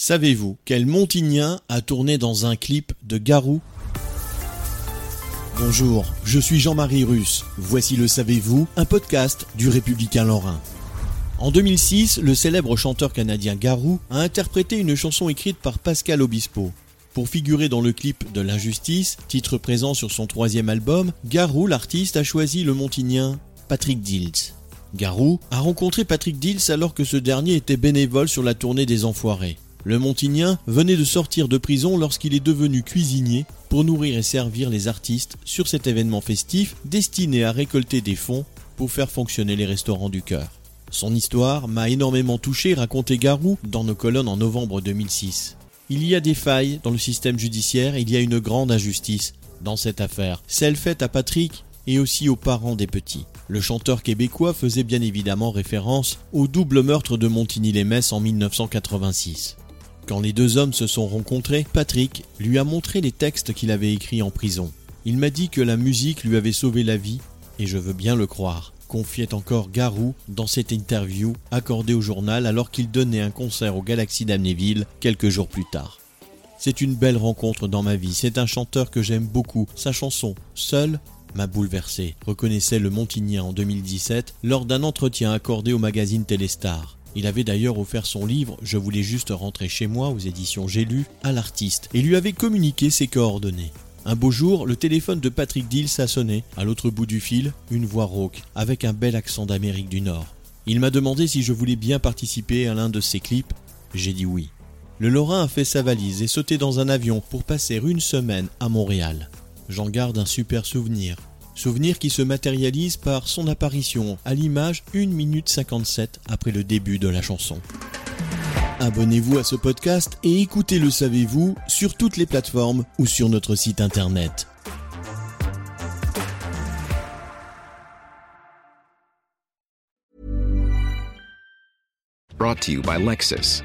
Savez-vous quel Montignien a tourné dans un clip de Garou? Bonjour, je suis Jean-Marie Russe. Voici le Savez-vous, un podcast du Républicain Lorrain. En 2006, le célèbre chanteur canadien Garou a interprété une chanson écrite par Pascal Obispo. Pour figurer dans le clip de L'Injustice, titre présent sur son troisième album, Garou, l'artiste, a choisi le montignien Patrick Dills. Garou a rencontré Patrick Dills alors que ce dernier était bénévole sur la tournée des Enfoirés. Le Montignien venait de sortir de prison lorsqu'il est devenu cuisinier pour nourrir et servir les artistes sur cet événement festif destiné à récolter des fonds pour faire fonctionner les restaurants du cœur. Son histoire m'a énormément touché, racontait Garou dans nos colonnes en novembre 2006. Il y a des failles dans le système judiciaire, il y a une grande injustice dans cette affaire, celle faite à Patrick et aussi aux parents des petits. Le chanteur québécois faisait bien évidemment référence au double meurtre de Montigny-les-Metz en 1986. Quand les deux hommes se sont rencontrés, Patrick lui a montré les textes qu'il avait écrits en prison. Il m'a dit que la musique lui avait sauvé la vie, et je veux bien le croire, confiait encore Garou dans cette interview accordée au journal alors qu'il donnait un concert au Galaxy d'Amnéville quelques jours plus tard. C'est une belle rencontre dans ma vie, c'est un chanteur que j'aime beaucoup, sa chanson Seul m'a bouleversé, reconnaissait le Montignien en 2017 lors d'un entretien accordé au magazine Téléstar. Il avait d'ailleurs offert son livre Je voulais juste rentrer chez moi aux éditions J'ai lu à l'artiste et lui avait communiqué ses coordonnées. Un beau jour, le téléphone de Patrick Dills a sonné. À l'autre bout du fil, une voix rauque, avec un bel accent d'Amérique du Nord. Il m'a demandé si je voulais bien participer à l'un de ses clips. J'ai dit oui. Le Lorrain a fait sa valise et sauté dans un avion pour passer une semaine à Montréal. J'en garde un super souvenir. Souvenir qui se matérialise par son apparition à l'image 1 minute 57 après le début de la chanson. Abonnez-vous à ce podcast et écoutez Le Savez-vous sur toutes les plateformes ou sur notre site internet. Brought to you by Lexus.